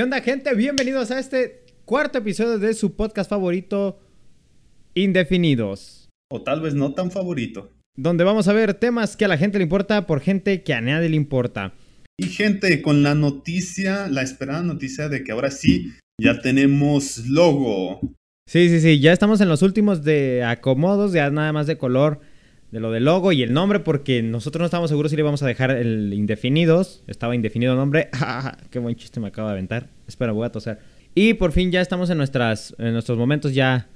¿Qué onda, gente? Bienvenidos a este cuarto episodio de su podcast favorito, Indefinidos. O tal vez no tan favorito. Donde vamos a ver temas que a la gente le importa por gente que a nadie le importa. Y gente, con la noticia, la esperada noticia de que ahora sí ya tenemos logo. Sí, sí, sí, ya estamos en los últimos de acomodos, ya nada más de color de lo del logo y el nombre, porque nosotros no estábamos seguros si le íbamos a dejar el indefinidos. Estaba indefinido nombre. Qué buen chiste me acaba de aventar. Espera, voy a toser. Y por fin ya estamos en, nuestras, en nuestros momentos ya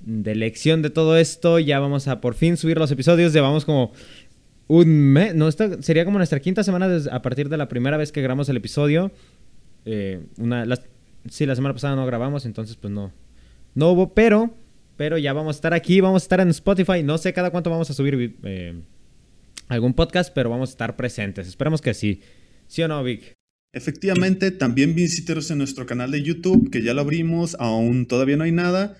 de elección de todo esto. Ya vamos a por fin subir los episodios. Llevamos como un mes. No, esta sería como nuestra quinta semana a partir de la primera vez que grabamos el episodio. Eh, una, sí, la semana pasada no grabamos, entonces pues no. No hubo, pero pero ya vamos a estar aquí, vamos a estar en Spotify. No sé cada cuánto vamos a subir eh, algún podcast, pero vamos a estar presentes. Esperemos que sí. ¿Sí o no, Vic? Efectivamente, también visítenos en nuestro canal de YouTube, que ya lo abrimos, aún todavía no hay nada.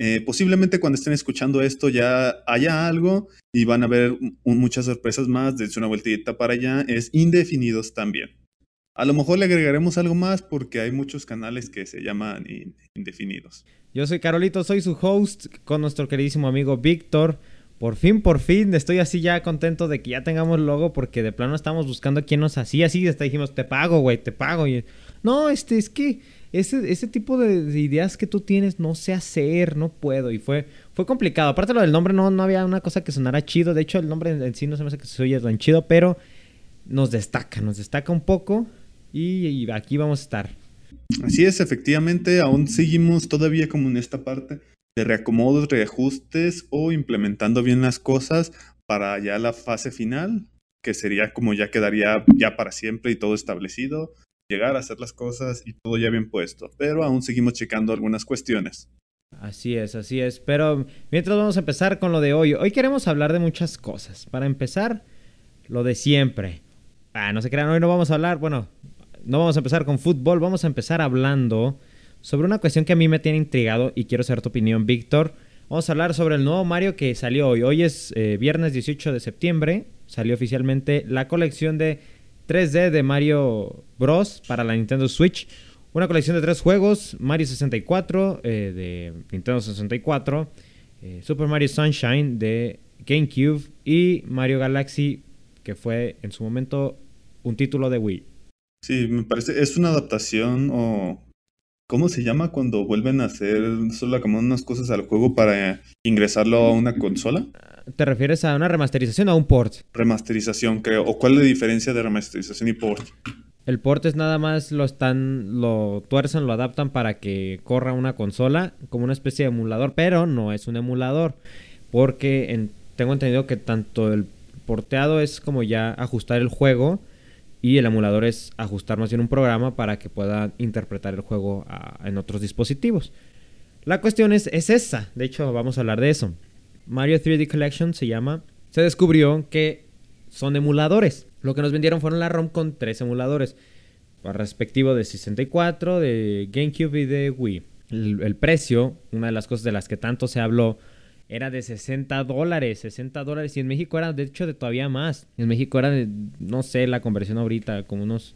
Eh, posiblemente cuando estén escuchando esto ya haya algo y van a ver muchas sorpresas más. Dense una vueltita para allá. Es indefinidos también. A lo mejor le agregaremos algo más porque hay muchos canales que se llaman indefinidos. Yo soy Carolito, soy su host con nuestro queridísimo amigo Víctor. Por fin, por fin, estoy así ya contento de que ya tengamos logo porque de plano estamos buscando a quien nos hacía así. Hasta dijimos, te pago, güey, te pago. No, este, es que ese, ese tipo de, ideas que tú tienes no sé hacer, no puedo. Y fue, fue complicado. Aparte lo del nombre no, no había una cosa que sonara chido. De hecho, el nombre en sí no se me hace que se oye tan chido, pero nos destaca, nos destaca un poco. Y aquí vamos a estar. Así es, efectivamente, aún seguimos todavía como en esta parte de reacomodos, reajustes o implementando bien las cosas para ya la fase final, que sería como ya quedaría ya para siempre y todo establecido, llegar a hacer las cosas y todo ya bien puesto. Pero aún seguimos checando algunas cuestiones. Así es, así es. Pero mientras vamos a empezar con lo de hoy. Hoy queremos hablar de muchas cosas. Para empezar, lo de siempre. Ah, no se crean, hoy no vamos a hablar, bueno, no vamos a empezar con fútbol, vamos a empezar hablando sobre una cuestión que a mí me tiene intrigado y quiero saber tu opinión, Víctor. Vamos a hablar sobre el nuevo Mario que salió hoy. Hoy es eh, viernes 18 de septiembre. Salió oficialmente la colección de 3D de Mario Bros. para la Nintendo Switch. Una colección de tres juegos: Mario 64 eh, de Nintendo 64, eh, Super Mario Sunshine de GameCube y Mario Galaxy, que fue en su momento un título de Wii. Sí, me parece, es una adaptación o... ¿Cómo se llama cuando vuelven a hacer solo como unas cosas al juego para ingresarlo a una consola? ¿Te refieres a una remasterización o a un port? Remasterización, creo. ¿O cuál es la diferencia de remasterización y port? El port es nada más lo están, lo tuercen, lo adaptan para que corra una consola como una especie de emulador, pero no es un emulador. Porque tengo entendido que tanto el porteado es como ya ajustar el juego y el emulador es ajustar más bien un programa para que pueda interpretar el juego en otros dispositivos. La cuestión es, es esa, de hecho vamos a hablar de eso. Mario 3D Collection se llama, se descubrió que son emuladores. Lo que nos vendieron fueron la ROM con tres emuladores, respectivo de 64, de GameCube y de Wii. el precio, una de las cosas de las que tanto se habló, era de 60 dólares, 60 dólares. Y en México era, de hecho, de todavía más. En México era de, no sé, la conversión ahorita, como unos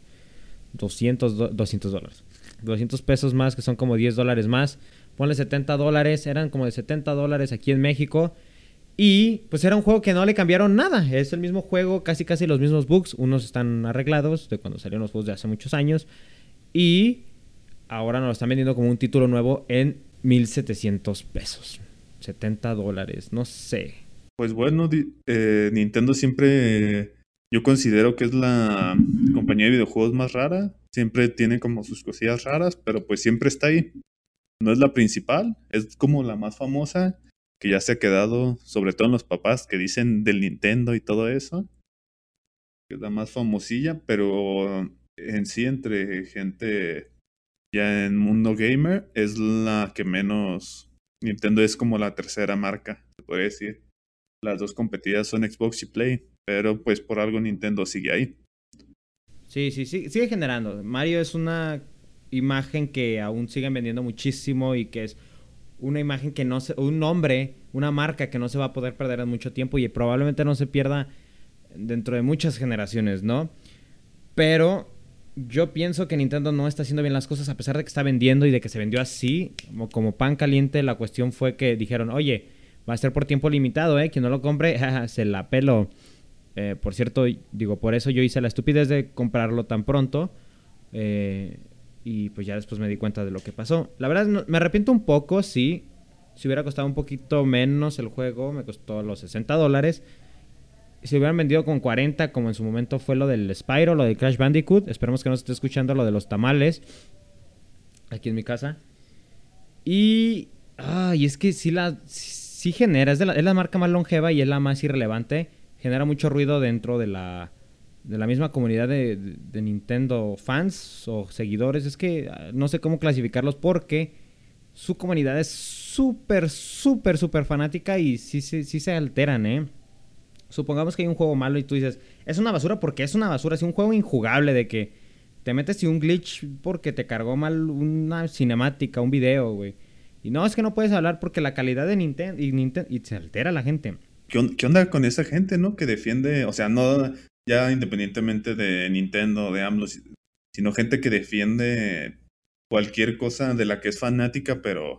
200, 200 dólares. 200 pesos más, que son como 10 dólares más. Ponle 70 dólares, eran como de 70 dólares aquí en México. Y pues era un juego que no le cambiaron nada. Es el mismo juego, casi casi los mismos bugs. Unos están arreglados de cuando salieron los juegos de hace muchos años. Y ahora nos lo están vendiendo como un título nuevo en 1700 pesos. 70 dólares, no sé. Pues bueno, eh, Nintendo siempre yo considero que es la compañía de videojuegos más rara. Siempre tiene como sus cosillas raras, pero pues siempre está ahí. No es la principal, es como la más famosa, que ya se ha quedado, sobre todo en los papás que dicen del Nintendo y todo eso. Es la más famosilla, pero en sí entre gente ya en mundo gamer es la que menos Nintendo es como la tercera marca, se puede decir. Las dos competidas son Xbox y Play, pero pues por algo Nintendo sigue ahí. Sí, sí, sí, sigue generando. Mario es una imagen que aún siguen vendiendo muchísimo y que es una imagen que no se, un nombre, una marca que no se va a poder perder en mucho tiempo y probablemente no se pierda dentro de muchas generaciones, ¿no? Pero yo pienso que Nintendo no está haciendo bien las cosas a pesar de que está vendiendo y de que se vendió así, como, pan caliente. La cuestión fue que dijeron, oye, va a ser por tiempo limitado, ¿eh? Quien no lo compre, se la pelo. Eh, por cierto, digo, por eso yo hice la estupidez de comprarlo tan pronto. Eh, y pues ya después me di cuenta de lo que pasó. La verdad, me arrepiento un poco, sí. Si hubiera costado un poquito menos el juego, me costó los 60 dólares si hubieran vendido con 40, como en su momento fue lo del Spyro, lo de Crash Bandicoot, esperemos que no se esté escuchando lo de los tamales aquí en mi casa. Y. Ay, es que sí la. Sí genera, es, la, es la marca más longeva y es la más irrelevante. Genera mucho ruido dentro de la. De la misma comunidad de, de Nintendo fans o seguidores. Es que ah, no sé cómo clasificarlos porque su comunidad es súper, súper, súper fanática y sí, sí, sí se alteran, ¿eh? Supongamos que hay un juego malo y tú dices, es una basura porque es una basura, es un juego injugable de que te metes y un glitch porque te cargó mal una cinemática, un video, güey. Y no, es que no puedes hablar porque la calidad de Nintendo y, y se altera la gente. ¿Qué, onda con esa gente, no? Que defiende, o sea, no ya independientemente de Nintendo, de AMLO, sino gente que defiende cualquier cosa de la que es fanática, pero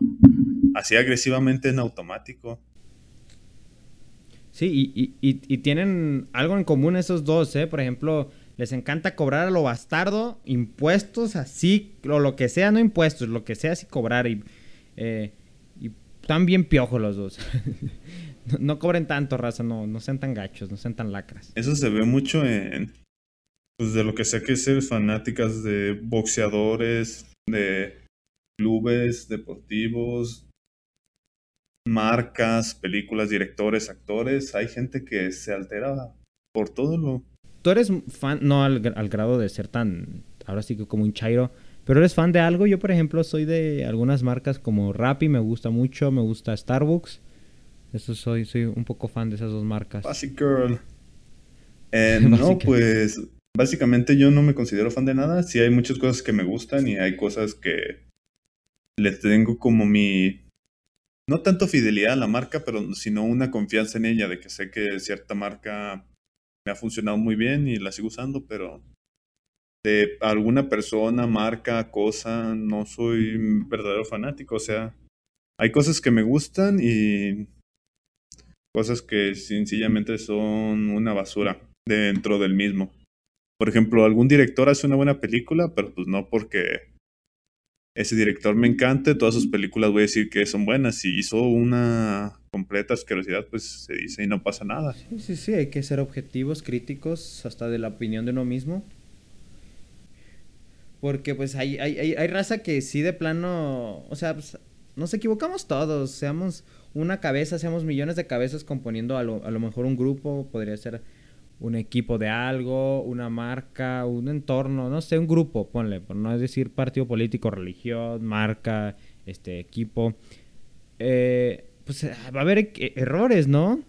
así agresivamente en automático. Sí, y, tienen algo en común esos dos, ¿eh? Por ejemplo, les encanta cobrar a lo bastardo impuestos, así, o lo que sea, no impuestos, lo que sea, así cobrar. Y, eh, y están bien piojos los dos. no, cobren tanto, raza, no, no sean tan gachos, no sean tan lacras. Eso se ve mucho en, pues, de lo que sea que ser fanáticas de boxeadores, de clubes deportivos, marcas, películas, directores, actores, hay gente que se altera por todo lo... Tú eres fan, no al, grado de ser tan, ahora sí que como un chairo, pero eres fan de algo. Yo, por ejemplo, soy de algunas marcas como Rappi, me gusta mucho, me gusta Starbucks. Eso soy, soy un poco fan de esas dos marcas. Basic Girl. Eh, no, pues básicamente yo no me considero fan de nada. Sí hay muchas cosas que me gustan y hay cosas que le tengo como mi no tanto fidelidad a la marca, pero sino una confianza en ella, de que sé que cierta marca me ha funcionado muy bien y la sigo usando, pero de alguna persona, marca, cosa, no soy un verdadero fanático. O sea, hay cosas que me gustan y cosas que sencillamente son una basura dentro del mismo. Por ejemplo, algún director hace una buena película, pero pues no porque ese director me encanta, todas sus películas voy a decir que son buenas. Si hizo una completa asquerosidad, pues se dice y no pasa nada. Sí, sí, sí, hay que ser objetivos, críticos, hasta de la opinión de uno mismo. Porque pues hay, hay, hay, raza que sí de plano, o sea, pues, nos equivocamos todos, seamos una cabeza, seamos millones de cabezas componiendo a lo, a lo mejor un grupo, podría ser un equipo de algo, una marca, un entorno, no sé, un grupo, ponle, por no decir partido político, religión, marca, este equipo. Eh, pues eh, va a haber e-, errores, ¿no?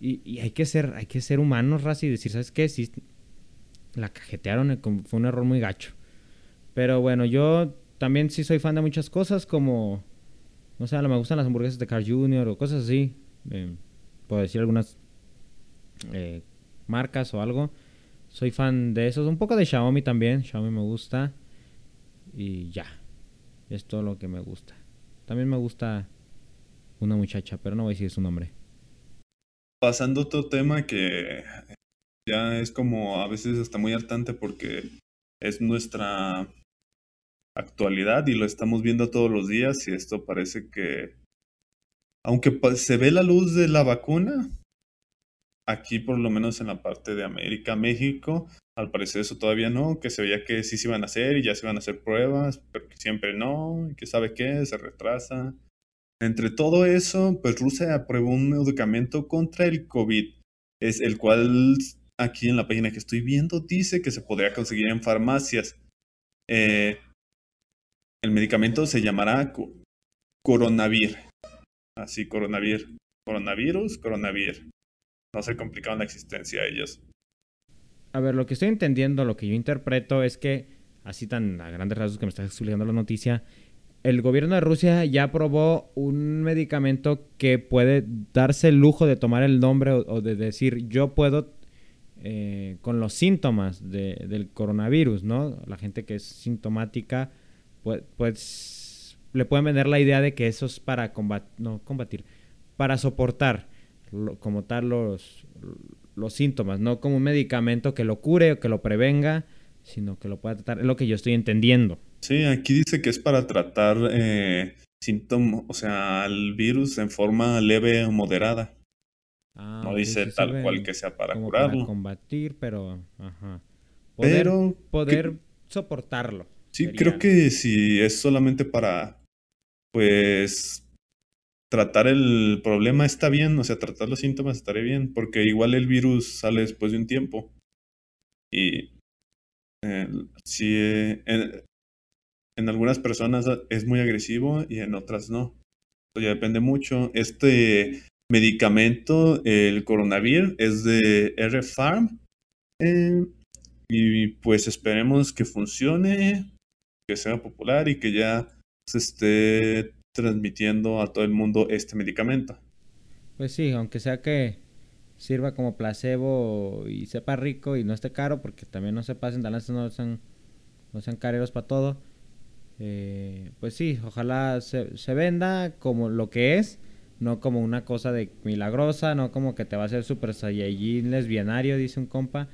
Y, hay que ser, hay que ser humanos, Raza, y decir, ¿sabes qué? Si la cajetearon, eh, fue un error muy gacho. Pero bueno, yo también sí soy fan de muchas cosas, como, no sé, me gustan las hamburguesas de Carl Jr. o cosas así. puedo decir algunas eh, marcas o algo. Soy fan de esos. Un poco de Xiaomi también. Xiaomi me gusta. Y ya. Es todo lo que me gusta. También me gusta una muchacha, pero no voy a decir su nombre. Pasando otro tema que ya es como a veces está muy altante porque es nuestra actualidad y lo estamos viendo todos los días y esto parece que aunque se ve la luz de la vacuna, Aquí, por lo menos en la parte de América, México, al parecer eso todavía no, que se veía que sí se iban a hacer y ya se iban a hacer pruebas, pero que siempre no, y que sabe qué, se retrasa. Entre todo eso, pues Rusia apruebó un medicamento contra el COVID, es el cual aquí en la página que estoy viendo dice que se podría conseguir en farmacias. Eh, el medicamento se llamará Coronavir. Así, Coronavir. Coronavirus, Coronavir no se complicaban la existencia a ellos. A ver, lo que estoy entendiendo, lo que yo interpreto es que, así tan a grandes rasgos que me estás explicando la noticia, el gobierno de Rusia ya aprobó un medicamento que puede darse el lujo de tomar el nombre o, de decir yo puedo eh, con los síntomas del coronavirus, ¿no? La gente que es sintomática, pues, pues le pueden vender la idea de que eso es para combatir, no combatir, para soportar como tal los, los síntomas, no como un medicamento que lo cure o que lo prevenga, sino que lo pueda tratar. Es lo que yo estoy entendiendo. Sí, aquí dice que es para tratar eh, síntomas, o sea, el virus en forma leve o moderada. Ah, no dice tal cual que sea para curarlo. Para combatir, pero. Ajá. Poder, pero. Poder soportarlo. Sí, creo que si es solamente para. Pues tratar el problema está bien, o sea, tratar los síntomas estaría bien, porque igual el virus sale después de un tiempo. Y eh, si en, algunas personas es muy agresivo y en otras no. Eso ya depende mucho. Este medicamento, el coronavirus, es de R-Farm. Eh, y pues esperemos que funcione, que sea popular y que ya se esté transmitiendo a todo el mundo este medicamento. Pues sí, aunque sea que sirva como placebo y sepa rico y no esté caro, porque también no se pasen, de no sean, no sean careros para todo. Eh, pues sí, ojalá se, se, venda como lo que es, no como una cosa de milagrosa, no como que te va a hacer super saiyajin lesbianario, dice un compa,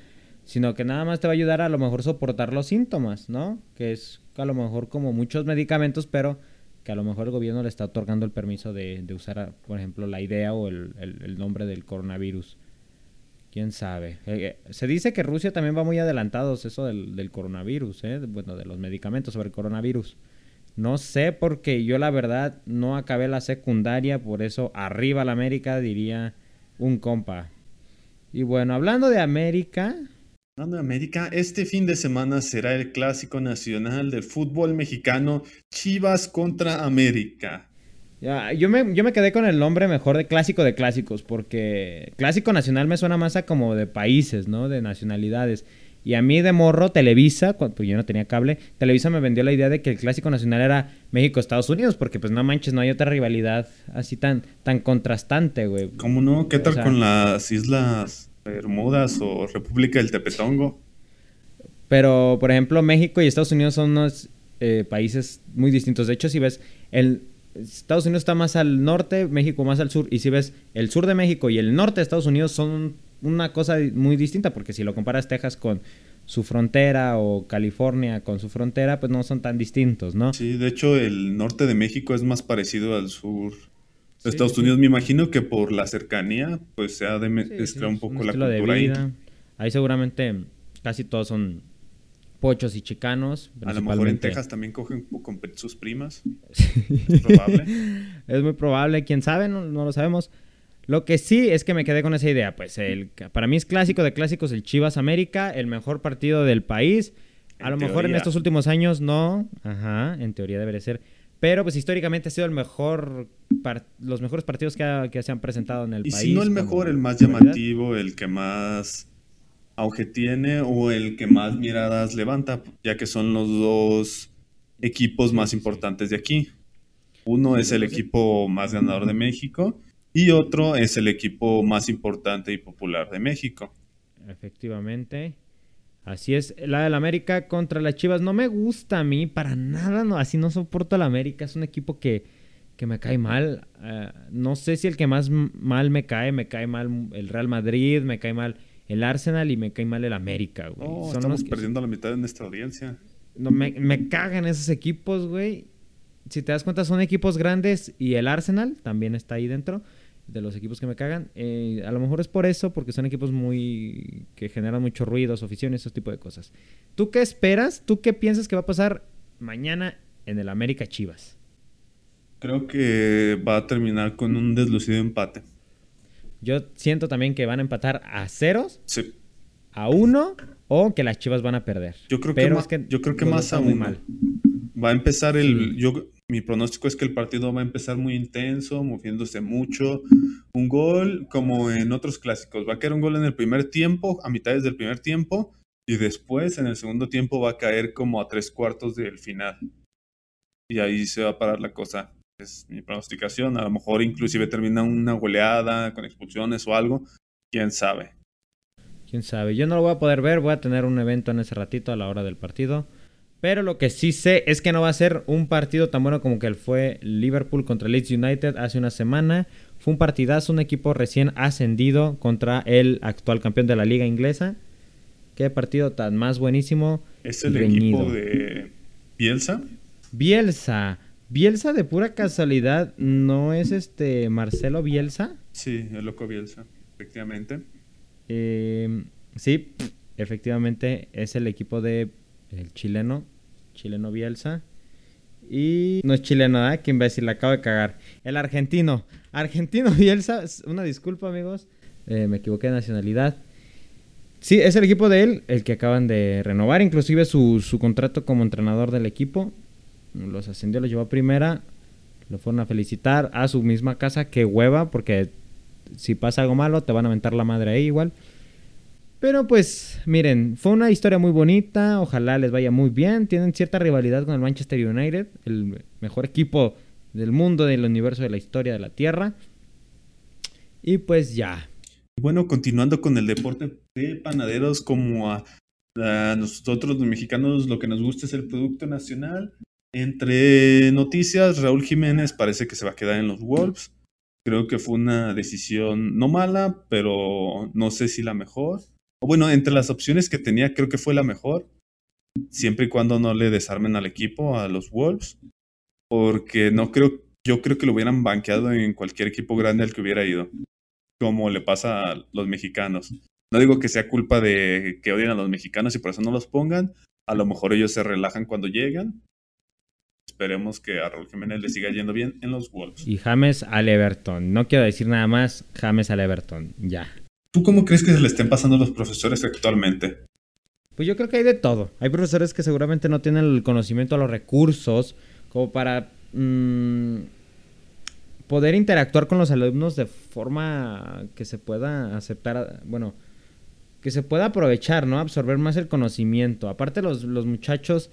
sino que nada más te va a ayudar a lo mejor soportar los síntomas, ¿no? Que es a lo mejor como muchos medicamentos, pero que a lo mejor el gobierno le está otorgando el permiso de, usar, por ejemplo, la idea o el, nombre del coronavirus. ¿Quién sabe? Eh, eh, se dice que Rusia también va muy adelantados eso del, coronavirus, ¿eh? bueno, de los medicamentos sobre el coronavirus. No sé porque yo la verdad no acabé la secundaria, por eso arriba la América diría un compa. Y bueno, hablando de América, de América, este fin de semana será el clásico nacional del fútbol mexicano Chivas contra América. Ya, yo, me, yo me quedé con el nombre mejor de clásico de clásicos, porque clásico nacional me suena más a como de países, ¿no? De nacionalidades. Y a mí de morro, Televisa, cuando pues yo no tenía cable, Televisa me vendió la idea de que el clásico nacional era México-Estados Unidos, porque pues no manches, no hay otra rivalidad así tan, tan contrastante, güey. ¿Cómo no? ¿Qué tal con las islas Bermudas o República del Tepetongo. Pero, por ejemplo, México y Estados Unidos son unos eh, países muy distintos. De hecho, si ves, el, Estados Unidos está más al norte, México más al sur. Y si ves, el sur de México y el norte de Estados Unidos son una cosa muy distinta, porque si lo comparas Texas con su frontera o California con su frontera, pues no son tan distintos, ¿no? Sí, de hecho, el norte de México es más parecido al sur Estados Unidos, me imagino que por la cercanía, pues se ha de mezclar un poco la cultura. De vida. Ahí seguramente casi todos son pochos y chicanos. A lo mejor en Texas también cogen con sus primas. Es probable. es muy probable, quién sabe, no, lo sabemos. Lo que sí es que me quedé con esa idea. Pues el, para mí es clásico de clásicos el Chivas América, el mejor partido del país. A lo mejor en estos últimos años no. Ajá, en teoría debería ser. Pero pues históricamente ha sido el mejor los mejores partidos que, se han presentado en el país. Y si no el mejor, el más llamativo, el que más auge tiene o el que más miradas levanta, ya que son los dos equipos más importantes de aquí. Uno es el equipo más ganador de México y otro es el equipo más importante y popular de México. Efectivamente. Así es, la del América contra las Chivas no me gusta a mí para nada, no, así no soporto al América, es un equipo que, que me cae mal. Eh, no sé si el que más mal me cae, me cae mal el Real Madrid, me cae mal el Arsenal y me cae mal el América, güey. estamos perdiendo la mitad de nuestra audiencia. No, me, me cagan esos equipos, güey. Si te das cuenta, son equipos grandes y el Arsenal también está ahí dentro de los equipos que me cagan. Eh, a lo mejor es por eso, porque son equipos muy. que generan mucho ruido, aficiones, ese tipo de cosas. ¿Tú qué esperas? ¿Tú qué piensas que va a pasar mañana en el América Chivas? Creo que va a terminar con un deslucido empate. Yo siento también que van a empatar a ceros. Sí. A uno o que las Chivas van a perder. Yo creo que, más, yo creo que más a Mal. Va a empezar el. Yo, mi pronóstico es que el partido va a empezar muy intenso, moviéndose mucho. Un gol como en otros clásicos. Va a caer un gol en el primer tiempo, a mitades del primer tiempo, y después en el segundo tiempo va a caer como a tres cuartos del final. Y ahí se va a parar la cosa. Es mi pronosticación. A lo mejor inclusive termina una goleada con expulsiones o algo. Quién sabe. quién sabe. Yo no lo voy a poder ver, voy a tener un evento en ese ratito a la hora del partido. Pero lo que sí sé es que no va a ser un partido tan bueno como que el fue Liverpool contra Leeds United hace una semana. Fue un partidazo, un equipo recién ascendido contra el actual campeón de la liga inglesa. Qué partido tan más buenísimo. ¿Es el equipo de Bielsa? Bielsa. Bielsa de pura casualidad, ¿no es este Marcelo Bielsa? Sí, el loco Bielsa, efectivamente. Eh, sí, efectivamente es el equipo de el chileno, chileno Bielsa. Y no es chileno, ¿eh? Qué imbécil, la acabo de cagar. El argentino, argentino Bielsa, una disculpa amigos, eh, me equivoqué de nacionalidad. Sí, es el equipo de él, el que acaban de renovar, inclusive su, su contrato como entrenador del equipo. Los ascendió, los llevó a primera, lo fueron a felicitar a su misma casa, que hueva, porque si pasa algo malo te van a aventar la madre ahí igual. Pero pues, miren, fue una historia muy bonita, ojalá les vaya muy bien. Tienen cierta rivalidad con el Manchester United, el mejor equipo del mundo, del universo, de la historia de la Tierra. Y pues ya. Bueno, continuando con el deporte de panaderos, como a, nosotros los mexicanos lo que nos gusta es el producto nacional. Entre noticias, Raúl Jiménez parece que se va a quedar en los Wolves. Creo que fue una decisión no mala, pero no sé si la mejor bueno, entre las opciones que tenía, creo que fue la mejor. Siempre y cuando no le desarmen al equipo, a los Wolves. Porque no creo, yo creo que lo hubieran banqueado en cualquier equipo grande al que hubiera ido. Como le pasa a los mexicanos. No digo que sea culpa de que odien a los mexicanos y por eso no los pongan. A lo mejor ellos se relajan cuando llegan. Esperemos que a Raúl Jiménez le siga yendo bien en los Wolves. Y James al Everton. No quiero decir nada más. James al Everton. Ya. ¿Tú cómo crees que se le estén pasando a los profesores actualmente? Pues yo creo que hay de todo. Hay profesores que seguramente no tienen el conocimiento, los recursos, como para mm, poder interactuar con los alumnos de forma que se pueda aceptar, bueno, que se pueda aprovechar, ¿no? Absorber más el conocimiento. Aparte los, los muchachos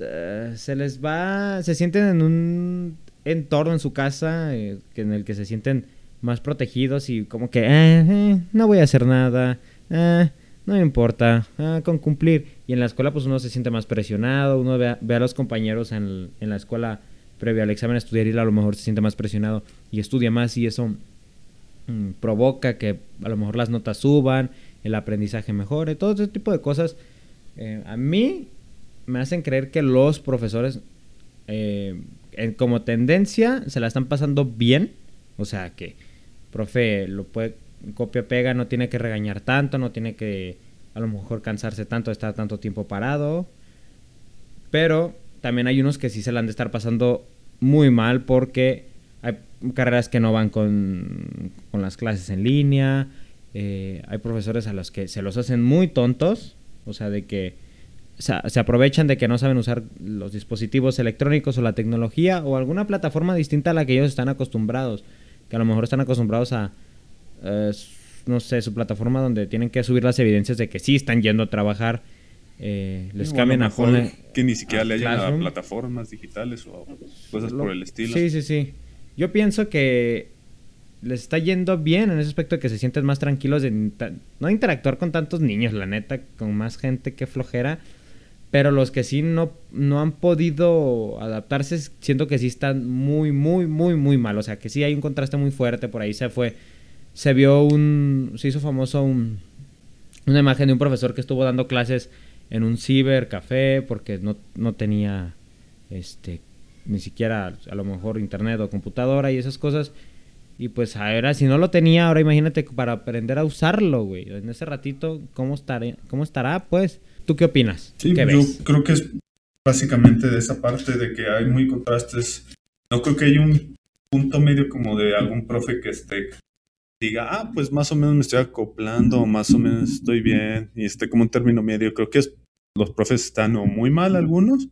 eh, se les va, se sienten en un entorno en su casa eh, en el que se sienten más protegidos y como que, eh, eh, no voy a hacer nada, eh, no me importa, con cumplir. Y en la escuela pues uno se siente más presionado, uno ve a, los compañeros en, la escuela previo al examen estudiar y a lo mejor se siente más presionado y estudia más y eso mm, provoca que a lo mejor las notas suban, el aprendizaje mejore, todo ese tipo de cosas. a mí me hacen creer que los profesores como tendencia se la están pasando bien, o sea que profe lo puede copia pega, no tiene que regañar tanto, no tiene que a lo mejor cansarse tanto de estar tanto tiempo parado. Pero también hay unos que sí se la han de estar pasando muy mal porque hay carreras que no van con, con las clases en línea. Eh, hay profesores a los que se los hacen muy tontos, o sea, de que se aprovechan de que no saben usar los dispositivos electrónicos o la tecnología o alguna plataforma distinta a la que ellos están acostumbrados que a lo mejor están acostumbrados a, eh, no sé, su plataforma donde tienen que subir las evidencias de que sí están yendo a trabajar. Eh, les cambian a, a que ni siquiera le hayan a plataformas digitales o cosas por el estilo. Sí, sí, sí. Yo pienso que les está yendo bien en ese aspecto de que se sienten más tranquilos de no interactuar con tantos niños, la neta, con más gente que flojera. Pero los que sí no, no han podido adaptarse, siento que sí están muy, muy, muy, muy mal. O sea, que sí hay un contraste muy fuerte. Por ahí se fue. Se vio un. Se hizo famoso un, una imagen de un profesor que estuvo dando clases en un cibercafé porque no, no tenía este ni siquiera a lo mejor internet o computadora y esas cosas. Y pues ahora, si no lo tenía, ahora imagínate para aprender a usarlo, güey. En ese ratito, ¿cómo, estaré, cómo estará? Pues ¿Tú qué opinas? Sí, yo creo que es básicamente de esa parte de que hay muy contrastes. No creo que haya un punto medio como de algún profe que esté diga, ah, pues más o menos me estoy acoplando, más o menos estoy bien, y esté como un término medio. Creo que es, los profes están o muy mal algunos,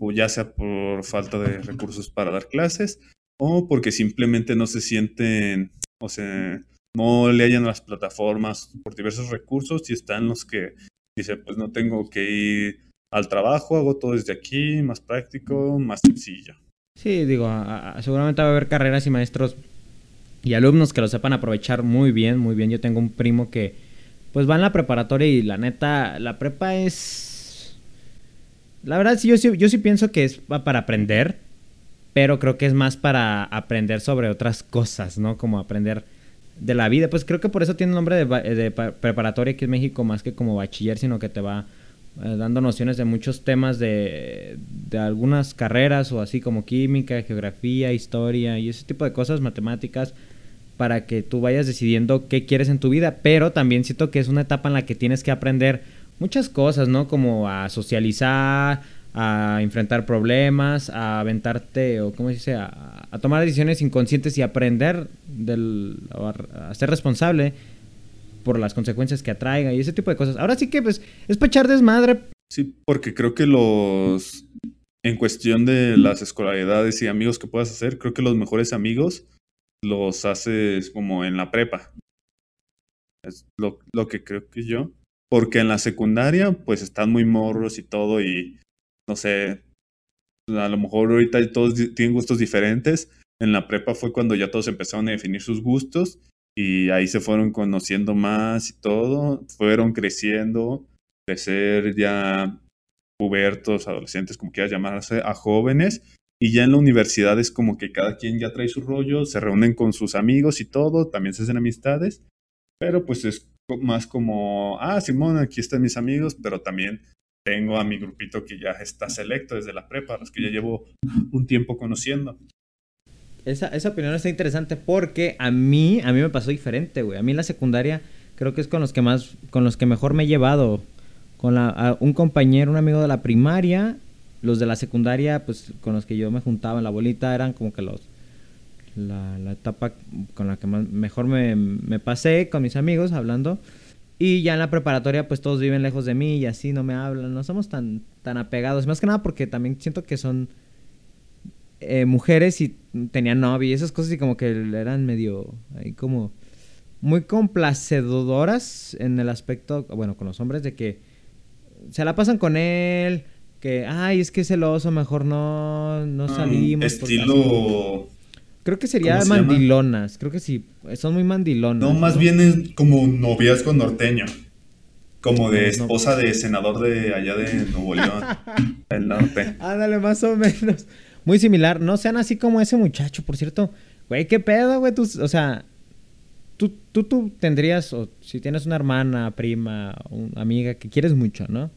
o ya sea por falta de recursos para dar clases, o porque simplemente no se sienten, o sea, no le hayan las plataformas por diversos recursos y están los que Dice, pues no tengo que ir al trabajo, hago todo desde aquí, más práctico, más sencillo. Sí, digo, seguramente va a haber carreras y maestros y alumnos que lo sepan aprovechar muy bien, muy bien. Yo tengo un primo que pues va en la preparatoria y la neta, la prepa es... La verdad, sí, yo sí, yo sí pienso que es para aprender, pero creo que es más para aprender sobre otras cosas, ¿no? Como aprender de la vida. Pues creo que por eso tiene el nombre de, de preparatoria aquí en México, más que como bachiller, sino que te va eh, dando nociones de muchos temas de, de algunas carreras o así como química, geografía, historia y ese tipo de cosas, matemáticas, para que tú vayas decidiendo qué quieres en tu vida. Pero también siento que es una etapa en la que tienes que aprender muchas cosas, ¿no? Como a socializar, a enfrentar problemas, a aventarte, o cómo se dice, a, tomar decisiones inconscientes y aprender del, a ser responsable por las consecuencias que atraiga y ese tipo de cosas. Ahora sí que pues es para echar desmadre. Sí, porque creo que los en cuestión de las escolaridades y amigos que puedas hacer, creo que los mejores amigos los haces como en la prepa. Es lo, lo que creo que yo. Porque en la secundaria, pues están muy morros y todo, y no sé, a lo mejor ahorita todos tienen gustos diferentes. En la prepa fue cuando ya todos empezaron a definir sus gustos y ahí se fueron conociendo más y todo, fueron creciendo, crecer ya pubertos, adolescentes, como quieras llamarse, a jóvenes. Y ya en la universidad es como que cada quien ya trae su rollo, se reúnen con sus amigos y todo, también se hacen amistades, pero pues es más como, ah, Simón, aquí están mis amigos, pero también tengo a mi grupito que ya está selecto desde la prepa, los que ya llevo un tiempo conociendo. Esa, esa opinión está interesante porque a mí, a mí me pasó diferente, güey. A mí en la secundaria creo que es con los que más, con los que mejor me he llevado. Con la, un compañero, un amigo de la primaria, los de la secundaria, pues con los que yo me juntaba en la bolita eran como que los, la, la etapa con la que más, mejor me, me pasé con mis amigos hablando. Y ya en la preparatoria, pues todos viven lejos de mí y así no me hablan. No somos tan, tan apegados. Más que nada porque también siento que son eh, mujeres y tenían novia y esas cosas y como que eran medio ahí como muy complacedoras en el aspecto, bueno, con los hombres de que se la pasan con él, que, ay, es que es celoso, mejor no, no ah, salimos. estilo... Creo que sería mandilonas, creo que sí, son muy mandilonas. No, más bien es como noviazgo norteño. Como de esposa de senador de allá de Nuevo León, el norte. Ándale, más o menos muy similar. No sean así como ese muchacho, por cierto. Güey, qué pedo, güey. o sea, tú, tú, tú tendrías, o si tienes una hermana, prima, una amiga que quieres mucho, ¿no?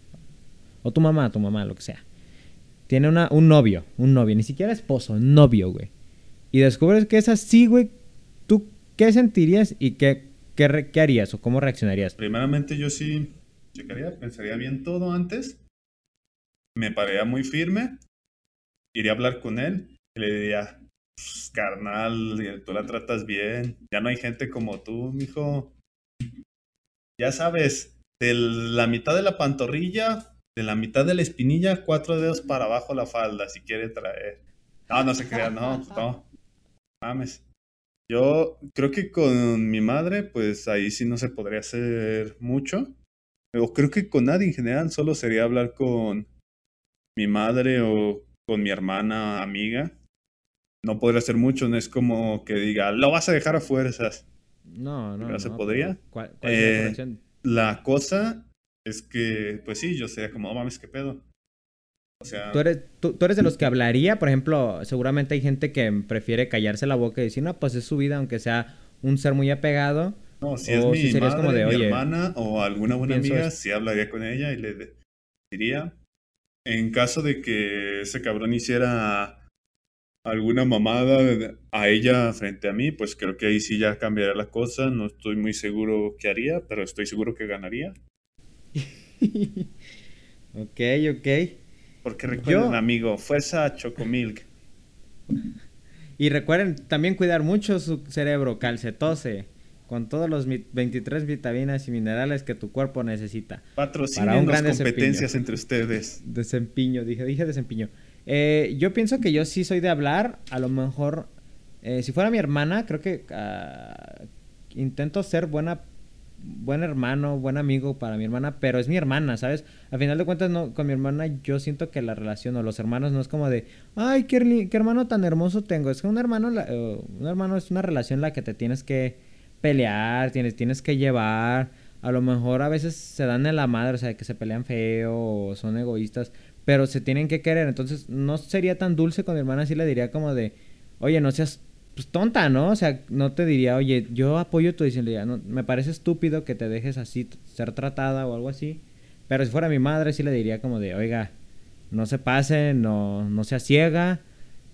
O tu mamá, tu mamá, lo que sea. Tiene una, un novio, un novio, ni siquiera esposo, novio, güey. Y descubres que es así, güey. ¿Tú qué sentirías y qué, qué, qué harías o cómo reaccionarías? Primeramente yo sí checaría, pensaría bien todo antes. Me pararía muy firme iría a hablar con él y le diría, pues, carnal, tú la tratas bien, ya no hay gente como tú, mijo. Ya sabes, de la mitad de la pantorrilla, de la mitad de la espinilla, cuatro dedos para abajo la falda, si quiere traer. No, no se crea, no, no. Mames. Yo creo que con mi madre, pues ahí sí no se podría hacer mucho. O creo que con nadie en general, solo sería hablar con mi madre o con mi hermana amiga, no podría hacer mucho, no es como que diga, lo vas a dejar a fuerzas. No, no. ¿No se podría? ¿Cuál, es la, eh, la cosa es que, pues sí, yo sería como, oh, mames, qué pedo. O sea... ¿Tú eres, tú, eres de los que hablaría, por ejemplo, seguramente hay gente que prefiere callarse la boca y decir, no, pues es su vida, aunque sea un ser muy apegado. No, si es mi madre, como de, mi hermana o alguna buena amiga, sí hablaría con ella y le diría, en caso de que ese cabrón hiciera alguna mamada a ella frente a mí, pues creo que ahí sí ya cambiaría la cosa. No estoy muy seguro qué haría, pero estoy seguro que ganaría. ok, ok. Porque recuerden, amigo, fuerza Chocomilk. Y recuerden también cuidar mucho su cerebro, calcetose con todos los 23 vitaminas y minerales que tu cuerpo necesita. Patrocinen las competencias entre ustedes. Desempeño, dije, dije desempeño. Eh, yo pienso que yo sí soy de hablar, a lo mejor, eh, si fuera mi hermana, creo que uh, intento ser buena, buen hermano, buen amigo para mi hermana, pero es mi hermana, ¿sabes? A final de cuentas, no, con mi hermana yo siento que la relación o los hermanos no es como de, ay, qué, hermano tan hermoso tengo. Es que un hermano, uh, un hermano es una relación en la que te tienes que pelear, tienes, tienes que llevar. a lo mejor a veces se dan en la madre, o sea, que se pelean feo o son egoístas, pero se tienen que querer. Entonces, no sería tan dulce con mi hermana, sí le diría como de, oye, no seas pues, tonta, ¿no? O sea, no te diría, oye, yo apoyo tu. Ya, no, me parece estúpido que te dejes así ser tratada o algo así. Pero si fuera mi madre, sí le diría como de, oiga, no se pase, no, no sea ciega.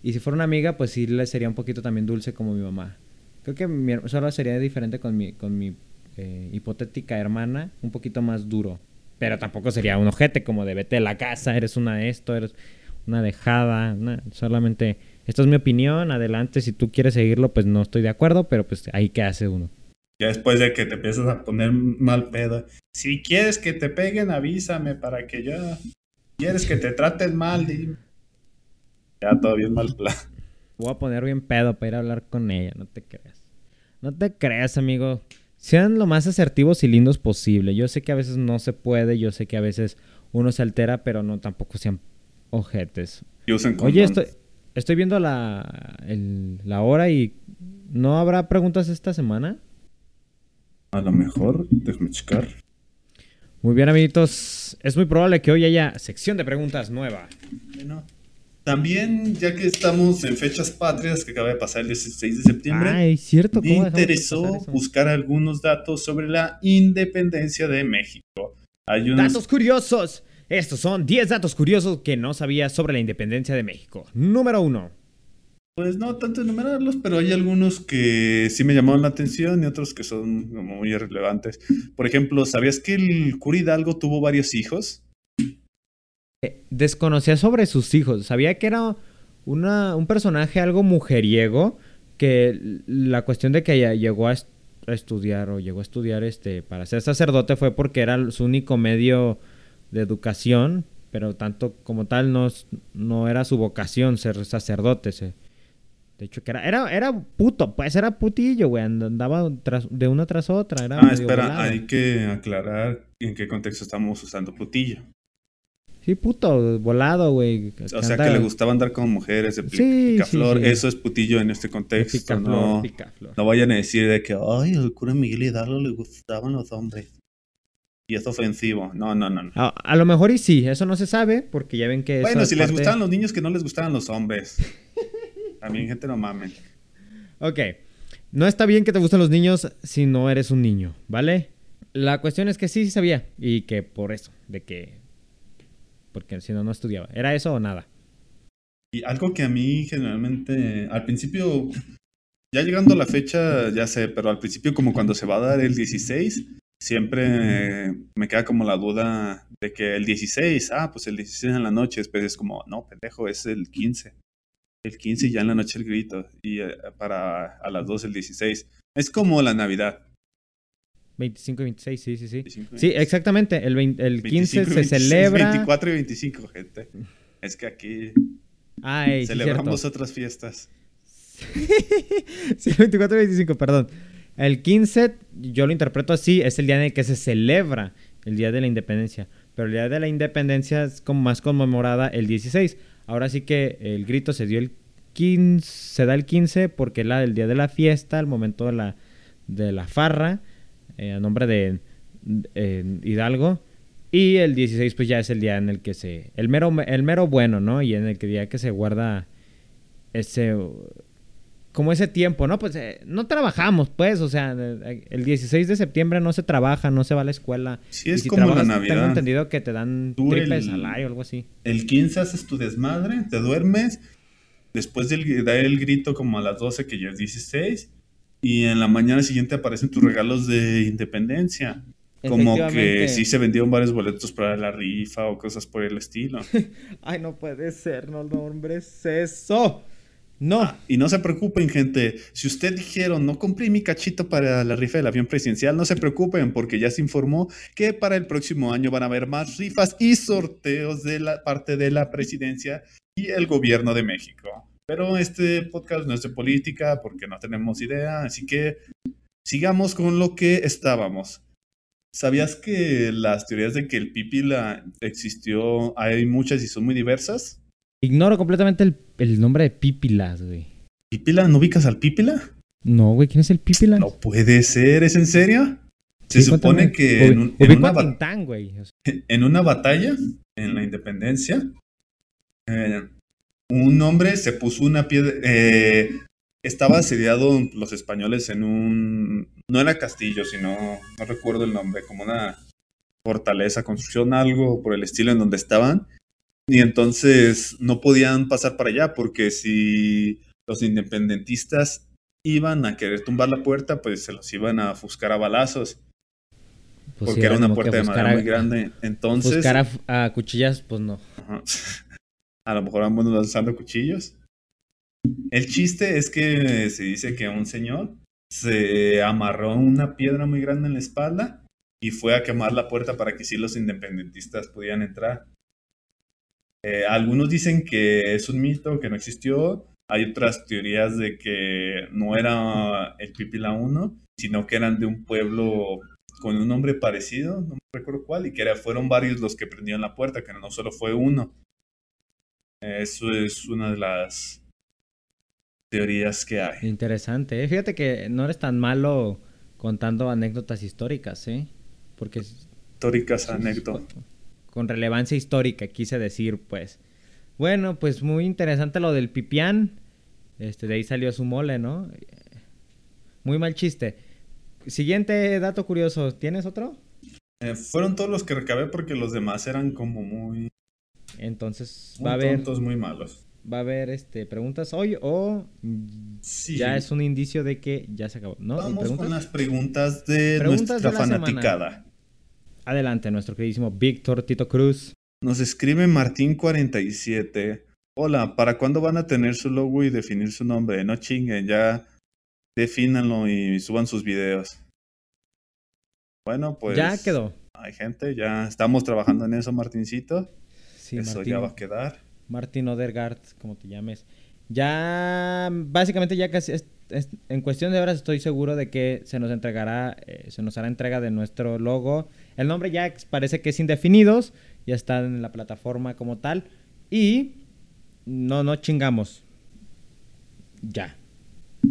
Y si fuera una amiga, pues sí le sería un poquito también dulce como mi mamá. Creo que mi, solo sería diferente con mi, con mi eh, hipotética hermana, un poquito más duro. Pero tampoco sería un ojete como de vete a la casa, eres una esto, eres una dejada. solamente, esto es mi opinión, adelante, si tú quieres seguirlo, pues no estoy de acuerdo, pero pues ahí qué hace uno. Ya después de que te empiezas a poner mal pedo. Si quieres que te peguen, avísame para que yo... ¿Quieres que te traten mal? Dime. Ya todo bien mal plan. Voy a poner bien pedo para ir a hablar con ella, no te creas. No te creas, amigo. Sean lo más asertivos y lindos posible. Yo sé que a veces no se puede, yo sé que a veces uno se altera, pero no tampoco sean ojetes. Oye, estoy, estoy viendo la, la hora y ¿no habrá preguntas esta semana? A lo mejor, déjame checar. Muy bien, amiguitos. Es muy probable que hoy haya sección de preguntas nueva. Bueno, también, ya que estamos en fechas patrias, que acaba de pasar el 16 de septiembre, Ay, cierto. me interesó buscar algunos datos sobre la independencia de México. Hay unos... Datos curiosos. Estos son 10 datos curiosos que no sabía sobre la independencia de México. Número 1. Pues no tanto enumerarlos, pero hay algunos que sí me llamaron la atención y otros que son muy irrelevantes. Por ejemplo, ¿sabías que el cura Hidalgo tuvo varios hijos? Eh, desconocía sobre sus hijos. Sabía que era una, un personaje algo mujeriego. Que la cuestión de que llegó a, estudiar o llegó a estudiar este para ser sacerdote fue porque era su único medio de educación. Pero tanto como tal no, no era su vocación ser sacerdote. de hecho, que era, era, era puto, pues era putillo, güey. Andaba de una tras otra. ah, espera, hay que aclarar en qué contexto estamos usando putillo. Sí, puto, volado, güey. O sea, que le gustaba andar con mujeres de picaflor. Eso es putillo en este contexto. no, no vayan a decir de que, ay, al cura Miguel Hidalgo le gustaban los hombres. Y es ofensivo. No, no, no. A, lo mejor y sí, eso no se sabe, porque ya ven que... Bueno, si les gustaban los niños, que no les gustaban los hombres. También, gente, no mamen. Ok. No está bien que te gusten los niños si no eres un niño, ¿vale? La cuestión es que sí, sí sabía. Y que por eso, de que porque si no, no estudiaba. ¿Era eso o nada? Y algo que a mí generalmente, al principio, ya llegando a la fecha, ya sé, pero al principio como cuando se va a dar el 16, siempre me queda como la duda de que el 16, ah, pues el 16 en la noche, después es como, no, pendejo, es el 15. El 15 ya en la noche el grito y eh, para a las 2 el 16. Es como la Navidad. 25 y 26, sí, sí, sí. sí, exactamente. El, el 15 se celebra. 24 y 25, gente. Es que aquí celebramos otras fiestas. sí, 24 y 25, perdón. El 15, yo lo interpreto así, es el día en el que se celebra el Día de la Independencia. Pero el Día de la Independencia es como más conmemorada el 16. Ahora sí que el grito se dio el 15, se da el 15 porque es el día de la fiesta, el momento de la, de la farra eh, a nombre de Hidalgo. Y el 16 pues ya es el día en el que se... El mero, el mero bueno, ¿no? Y en el que día que se guarda ese... Como ese tiempo, ¿no? Pues eh, no trabajamos, pues, o sea, el 16 de septiembre no se trabaja, no se va a la escuela. Sí, es como la Navidad. Tengo entendido que te dan triple salario o algo así. El 15 haces tu desmadre, te duermes, después de dar el grito como a las 12, que ya es 16, y en la mañana siguiente aparecen tus regalos de independencia. Como que sí se vendieron varios boletos para la rifa o cosas por el estilo. Ay, no puede ser, no nombres eso. No. Ah, y no se preocupen, gente. Si usted dijeron, no compré mi cachito para la rifa del avión presidencial, no se preocupen porque ya se informó que para el próximo año van a haber más rifas y sorteos de la parte de la presidencia y el gobierno de México. Pero este podcast no es de política porque no tenemos idea, así que sigamos con lo que estábamos. ¿Sabías que las teorías de que el pipila existió hay muchas y son muy diversas? Ignoro completamente el, nombre de Pípilas, güey. ¿Pípila? ¿No ubicas al Pípila? No, güey, ¿quién es el Pípila? No puede ser, ¿es en serio? Se supone que en, un, en, una Tintán, güey. en, una, batalla, en la independencia, eh, un hombre se puso una piedra. Eh, estaba asediado los españoles en un. No era castillo, sino. No recuerdo el nombre, como una fortaleza, construcción, algo por el estilo en donde estaban. Y entonces no podían pasar para allá porque si los independentistas iban a querer tumbar la puerta, pues se los iban a ofuscar a balazos. Pues porque era una puerta de madera muy grande. Entonces. Buscar a, cuchillas, pues no. A lo mejor vamos lanzando cuchillos. El chiste es que se dice que un señor se amarró una piedra muy grande en la espalda y fue a quemar la puerta para que sí los independentistas pudieran entrar. Eh, algunos dicen que es un mito, que no existió. Hay otras teorías de que no era el Pipila 1, sino que eran de un pueblo con un nombre parecido, no recuerdo cuál, y que era, fueron varios los que prendieron la puerta, que no solo fue uno. Eso es una de las teorías que hay. Interesante. ¿eh? Fíjate que no eres tan malo contando anécdotas históricas, ¿eh? Porque... Históricas anécdotas. Con relevancia histórica, quise decir, pues. Bueno, pues muy interesante lo del pipián. Este, de ahí salió su mole, ¿no? Muy mal chiste. Siguiente dato curioso, ¿tienes otro? Eh, fueron todos los que recabé porque los demás eran como muy... Entonces va a haber... Tontos, muy malos. Va a haber este, preguntas hoy o ya es un indicio de que ya se acabó. ¿no? Vamos con las preguntas de nuestra fanaticada. Adelante, nuestro queridísimo Víctor Tito Cruz. Nos escribe Martín47. Hola, ¿para cuándo van a tener su logo y definir su nombre? No chinguen, ya defínanlo y suban sus videos. Bueno, pues. Ya quedó. Hay gente, ya estamos trabajando en eso, Martincito. Sí, eso ya va a quedar. Martín Odergaard, como te llames. Ya, básicamente, ya casi. En cuestión de horas, estoy seguro de que se nos entregará, eh, se nos hará entrega de nuestro logo. El nombre ya parece que es indefinidos, ya está en la plataforma como tal. Y no, no chingamos. Ya.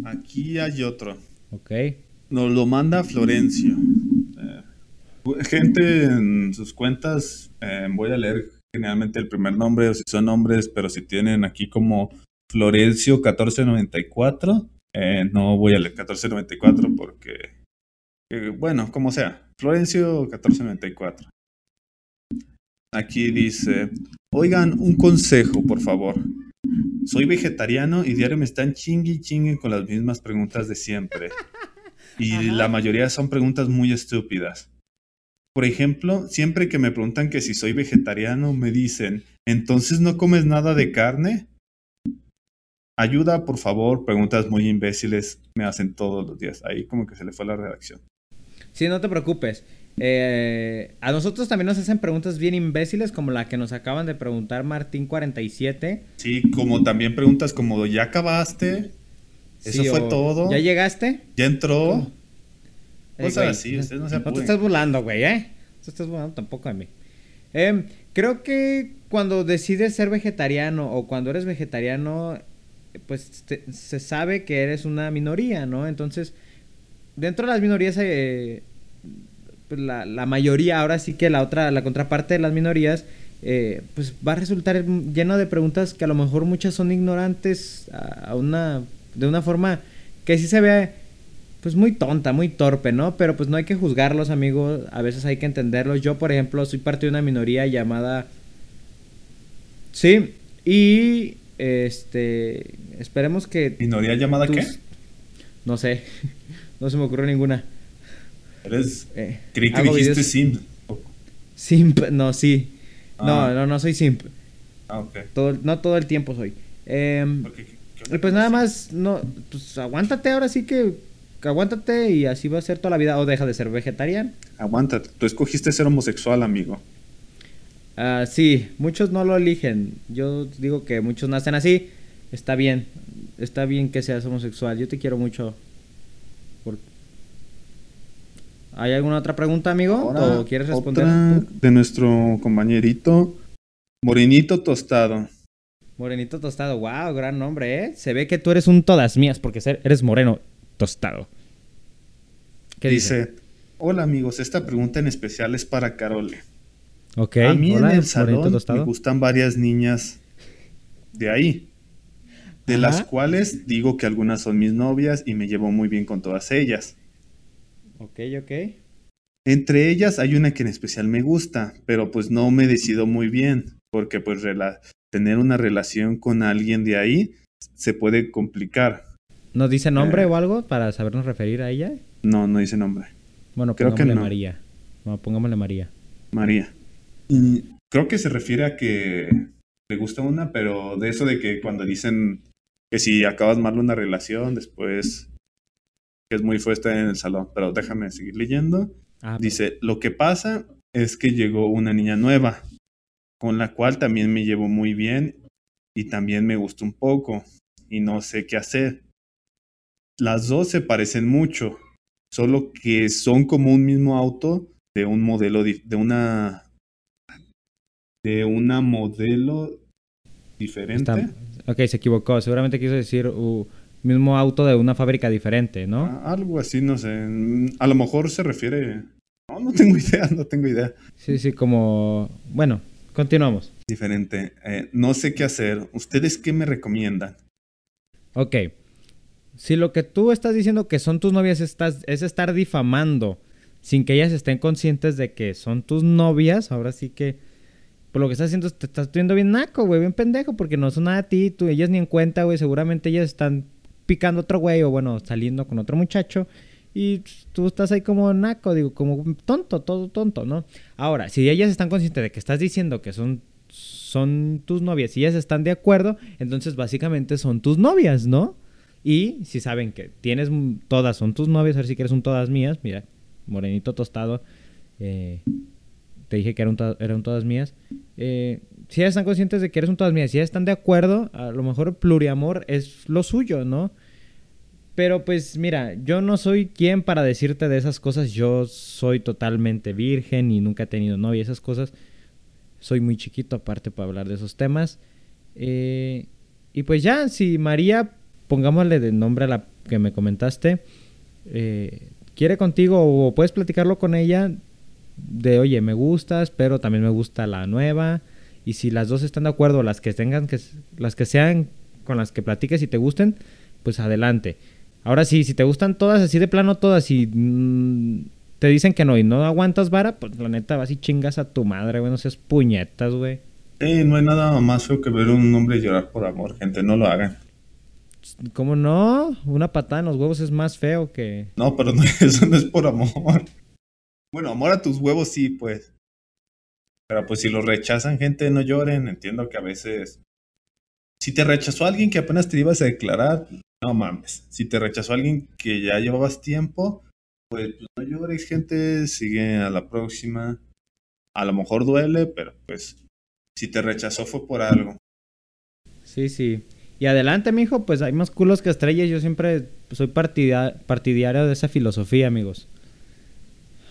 Aquí hay otro. Ok. Nos lo manda Florencio. Eh, gente en sus cuentas, eh, voy a leer generalmente el primer nombre o si son nombres, pero si tienen aquí como Florencio 1494, eh, no voy a leer 1494 porque, bueno, como sea, Florencio 1494. Aquí dice, oigan, un consejo, por favor. Soy vegetariano y diario me están chingui chingue con las mismas preguntas de siempre. Y la mayoría son preguntas muy estúpidas. Por ejemplo, siempre que me preguntan que si soy vegetariano, me dicen, ¿entonces no comes nada de carne? Ayuda, por favor, preguntas muy imbéciles me hacen todos los días. Ahí como que se le fue la redacción. Sí, no te preocupes. Eh, a nosotros también nos hacen preguntas bien imbéciles como la que nos acaban de preguntar Martín47. Sí, como también preguntas como ¿ya acabaste? ¿Eso fue todo? ¿Ya llegaste? ¿Ya entró? Cosas así, no se No te estás burlando, güey, ¿eh? No te estás burlando tampoco a mí. Em, creo que cuando decides ser vegetariano o cuando eres vegetariano, pues se sabe que eres una minoría, ¿no? Entonces, dentro de las minorías eh, pues, la, la, mayoría, ahora sí que la otra, la contraparte de las minorías, eh, pues va a resultar lleno de preguntas que a lo mejor muchas son ignorantes a, una, de una forma que sí se ve pues muy tonta, muy torpe, ¿no? Pero pues no hay que juzgarlos, amigos, a veces hay que entenderlos. Yo, por ejemplo, soy parte de una minoría llamada... Sí, y este, esperemos que... ¿Minoría llamada qué? No sé, no se me ocurrió ninguna. Eres. Eh, creí que dijiste simp. Simp, no, sí. No, ah. no, no soy simp. Ah, ok. Todo, no todo el tiempo soy. Eh, pues nada más, no, pues aguántate ahora sí que, aguántate y así va a ser toda la vida o deja de ser vegetariano. Aguántate, tú escogiste ser homosexual, amigo. Ah, sí, muchos no lo eligen. Yo digo que muchos nacen así. Está bien, está bien que seas homosexual. Yo te quiero mucho. ¿Hay alguna otra pregunta, amigo? ¿O quieres responder? de nuestro compañerito Morenito Tostado. Morenito Tostado, wow, gran nombre, ¿eh? Se ve que tú eres un todas mías porque eres moreno tostado. ¿Qué dice? Hola amigos, esta pregunta en especial es para Carole. Ok, A mí hola, en el salón me gustan varias niñas de ahí, de las cuales digo que algunas son mis novias y me llevo muy bien con todas ellas. Ok, ok. Entre ellas hay una que en especial me gusta, pero pues no me decido muy bien, porque pues tener una relación con alguien de ahí se puede complicar. ¿Nos dice nombre Eh. o algo para sabernos referir a ella? No, no dice nombre. Bueno, creo que no. María. No, pongámosle María. María. Creo que se refiere a que le gusta una, pero de eso de que cuando dicen que si acabas mal una relación, después que es muy fuerte en el salón. Pero déjame seguir leyendo. Ah, Dice, lo que pasa es que llegó una niña nueva, con la cual también me llevo muy bien y también me gusta un poco y no sé qué hacer. Las dos se parecen mucho, solo que son como un mismo auto de un modelo, de una, de una modelo diferente. está- Ok, se equivocó. Seguramente quiso decir uh, mismo auto de una fábrica diferente, ¿no? Ah, Algo así, no sé. A lo mejor se refiere... No, no tengo idea, no tengo idea. Sí, sí, como... Bueno, continuamos. Diferente. Eh, no sé qué hacer. ¿Ustedes qué me recomiendan? Ok. Si lo que tú estás diciendo que son tus novias estás, es estar difamando sin que ellas estén conscientes de que son tus novias, ahora sí que por lo que estás haciendo te estás viendo bien naco, güey, bien pendejo, porque no son nada a ti, tú, ellas ni en cuenta, güey, seguramente ellas están picando otro güey o bueno, saliendo con otro muchacho y tú estás ahí como naco, digo, como tonto, todo tonto, ¿no? Ahora, si ellas están conscientes de que estás diciendo que son son tus novias y ellas están de acuerdo, entonces básicamente son tus novias, ¿no? Y si saben que tienes todas son tus novias, a ver si quieres un todas mías, mira, morenito tostado, eh, te dije que eran, eran todas mías. Eh, si ellas están conscientes de que eres un todas mías, si ellas están de acuerdo, a lo mejor pluriamor es lo suyo, ¿no? Pero pues mira, yo no soy quien para decirte de esas cosas, yo soy totalmente virgen y nunca he tenido novia, esas cosas. Soy muy chiquito aparte para hablar de esos temas. Eh, y pues ya, si María, pongámosle de nombre a la que me comentaste, eh, quiere contigo o puedes platicarlo con ella de, oye, me gustas, pero también me gusta la nueva. Y si las dos están de acuerdo, las que tengan que, las que sean con las que platiques y te gusten, pues adelante. Ahora sí, si te gustan todas, así de plano todas, y mm, te dicen que no y no aguantas vara, pues la neta vas y chingas a tu madre, güey, no seas puñetas, güey. Eh, no hay nada más feo que ver a un hombre llorar por amor, gente. No lo hagan. ¿Cómo no? Una patada en los huevos es más feo que... No, pero no, eso no es por amor. Bueno, amor a tus huevos sí, pues. Pero pues si lo rechazan, gente, no lloren. Entiendo que a veces... Si te rechazó alguien que apenas te ibas a declarar, no mames. Si te rechazó alguien que ya llevabas tiempo, pues, pues, no llores, gente. Sigue a la próxima. A lo mejor duele, pero pues si te rechazó fue por algo. Sí, sí. Y adelante, mijo, pues hay más culos que estrellas. Yo siempre soy partida- partidario de esa filosofía, amigos.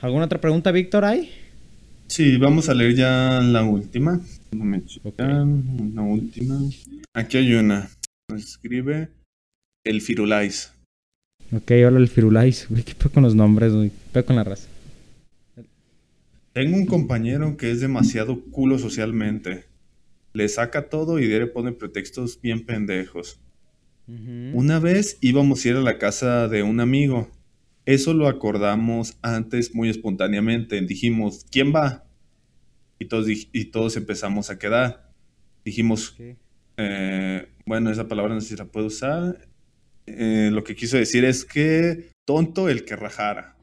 ¿Alguna otra pregunta, Víctor, hay? Sí, vamos a leer ya la última. Déjame Ok. checar, Una última. Aquí hay una. Nos escribe el Firulais. Ok, hola el Firulais. Güey, ¿qué pedo con los nombres, güey? ¿Qué con la raza? Tengo un compañero que es demasiado culo socialmente. Le saca todo y le pone pretextos bien pendejos. Una vez íbamos a ir a la casa de un amigo. Eso lo acordamos antes muy espontáneamente. Dijimos, ¿quién va? Y todos, y todos empezamos a quedar. Dijimos, eh, bueno, esa palabra no sé si la puedo usar. Eh, lo que quiso decir es que tonto el que rajara.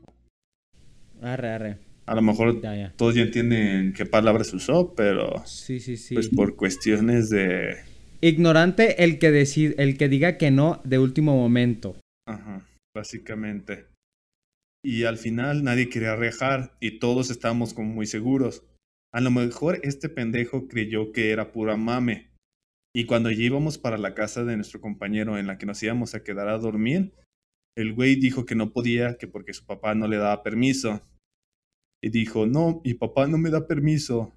Arre, arre. A lo mejor Ya, ya. todos ya entienden qué palabra se usó, pero Sí, sí, sí. pues por cuestiones de... Ignorante el que decide, el que diga que no de último momento. Ajá, básicamente. Y al final nadie quería rejar y todos estábamos como muy seguros. A lo mejor este pendejo creyó que era pura mame. Y cuando ya íbamos para la casa de nuestro compañero en la que nos íbamos a quedar a dormir, el güey dijo que no podía, que porque su papá no le daba permiso. Y dijo, no, mi papá no me da permiso.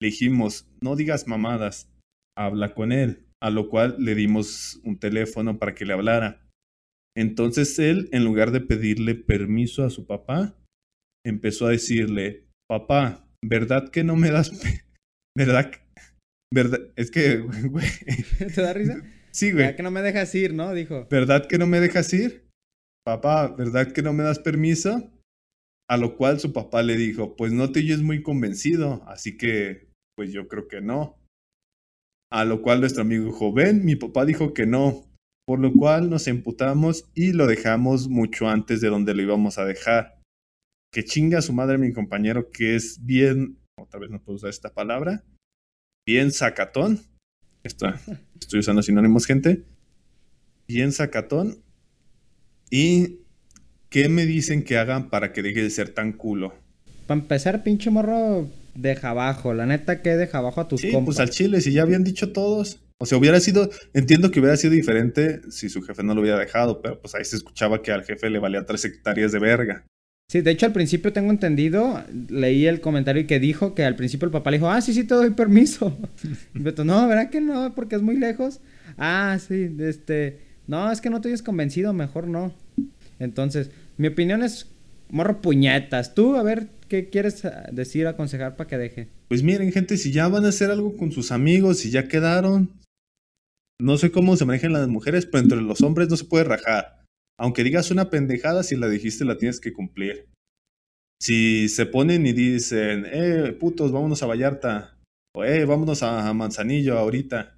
Le dijimos, no digas mamadas, habla con él. A lo cual le dimos un teléfono para que le hablara. Entonces él, en lugar de pedirle permiso a su papá, empezó a decirle, papá, ¿verdad que no me das... ¿Verdad? ¿Verdad? Es que, güey. ¿Te da risa? Sí, güey. Ya que no me dejas ir, ¿no? Dijo. ¿Verdad que no me dejas ir? Papá, ¿verdad que no me das permiso? A lo cual su papá le dijo, pues no te oyes muy convencido, así que, pues yo creo que no. A lo cual nuestro amigo dijo, ven, mi papá dijo que no, por lo cual nos emputamos y lo dejamos mucho antes de donde lo íbamos a dejar. Que chinga su madre mi compañero que es bien, otra vez no puedo usar esta palabra, bien sacatón. Está, estoy usando sinónimos, gente. Bien sacatón. ¿Y qué me dicen que hagan para que deje de ser tan culo? Para empezar, pinche morro, deja abajo. La neta que deja abajo a tus Sí, compas. pues al chile, si ya habían dicho todos. O sea, hubiera sido, entiendo que hubiera sido diferente si su jefe no lo hubiera dejado, pero pues ahí se escuchaba que al jefe le valía tres hectáreas de verga. Sí, de hecho al principio tengo entendido, leí el comentario que dijo que al principio el papá le dijo, ah, sí, sí, te doy permiso. Y Beto, no, ¿verdad que no? Porque es muy lejos. Ah, sí, este, no, es que no te hayas convencido, mejor no. Entonces, mi opinión es, morro puñetas. Tú, a ver, ¿qué quieres ah, decir, aconsejar para que deje? Pues miren, gente, si ya van a hacer algo con sus amigos, si ya quedaron, no sé cómo se manejan las mujeres, pero entre los hombres no se puede rajar. Aunque digas una pendejada, si la dijiste la tienes que cumplir. Si se ponen y dicen, eh, putos, vámonos a Vallarta, o eh, vámonos a Manzanillo ahorita.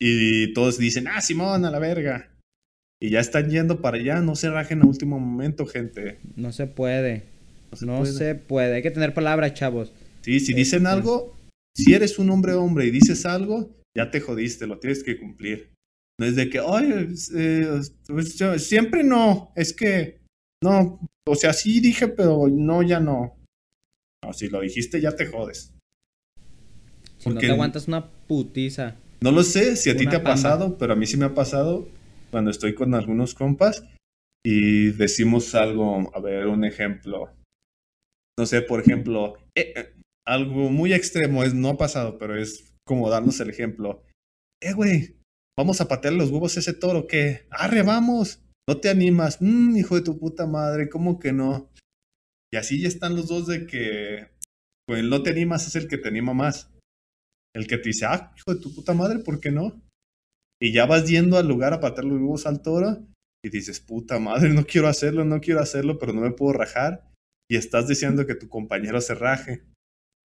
Y todos dicen, ah, Simón, a la verga. Y ya están yendo para allá, no se rajen a último momento, gente. No se puede. No se no puede. se puede. Hay que tener palabras, chavos. Sí, si dicen Este. algo, si eres un hombre hombre y dices algo, ya te jodiste, lo tienes que cumplir. No es de que, ay, eh, pues, yo- siempre no, es que, no, o sea, sí dije, pero no, ya no. No, si lo dijiste, ya te jodes. Si no te aguantas una putiza. No lo sé si a ti te ha pasado, pero a mí sí me ha pasado cuando estoy con algunos compas y decimos algo, a ver, un ejemplo. No sé, por ejemplo, eh, eh, algo muy extremo, es, no ha pasado, pero es como darnos el ejemplo. Eh, güey, vamos a patear los huevos a ese toro, ¿qué? Arre, vamos. No te animas. "Mm, hijo de tu puta madre, ¿cómo que no? Y así ya están los dos de que, pues, no te animas es el que te anima más. El que te dice, ah, hijo de tu puta madre, ¿por qué no? Y ya vas yendo al lugar a patear los huevos al toro y dices, puta madre, no quiero hacerlo, no quiero hacerlo, pero no me puedo rajar. Y estás deseando que tu compañero se raje.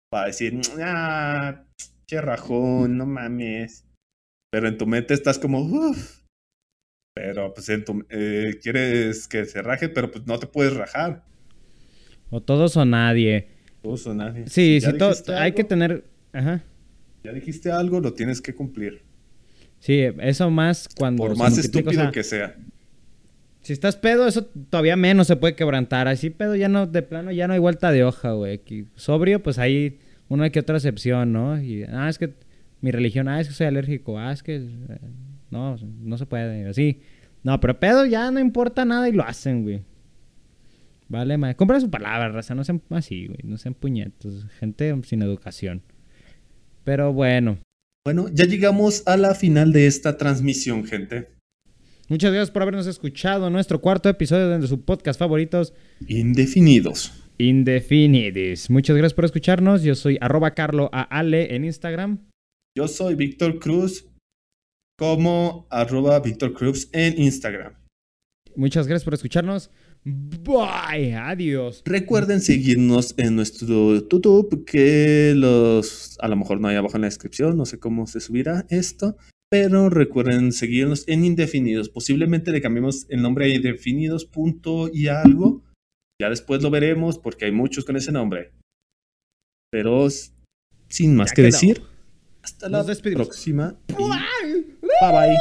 Para decir, ah, che rajón, no mames. Pero en tu mente estás como, uff. Pero pues en tu, eh, quieres que se raje, pero pues no te puedes rajar. O todos o nadie. Todos o nadie. Sí, Ya sí, to- dijiste hay que tener... Ajá. Ya dijiste algo, lo tienes que cumplir. Sí, eso más cuando... Por más o estúpido sea, que sea. Si estás pedo, eso todavía menos se puede quebrantar. Así pedo ya no, de plano ya no hay vuelta de hoja, güey. Sobrio, pues hay una que otra excepción, ¿no? Y, ah, es que mi religión, ah, es que soy alérgico, ah, es que... eh, no, no se puede, así. No, pero pedo ya no importa nada y lo hacen, güey. Vale, madre. Compra su palabra, raza. No sean así, güey. No sean puñetos. Gente sin educación. Pero bueno. Bueno, ya llegamos a la final de esta transmisión, gente. Muchas gracias por habernos escuchado en nuestro cuarto episodio de su podcast favoritos, Indefinidos. Indefinidis. Muchas gracias por escucharnos. Yo soy arroba Carlo a Ale en Instagram. Yo soy Víctor Cruz, como arroba Víctor Cruz en Instagram. Muchas gracias por escucharnos. Bye. Adiós. Recuerden seguirnos en nuestro YouTube, que los a lo mejor no hay abajo en la descripción, no sé cómo se subirá esto, pero recuerden seguirnos en Indefinidos. Posiblemente le cambiemos el nombre a Indefinidos punto y algo. Ya después lo veremos porque hay muchos con ese nombre. Pero sin más Ya que decir, hasta la despedimos. próxima. y bye bye.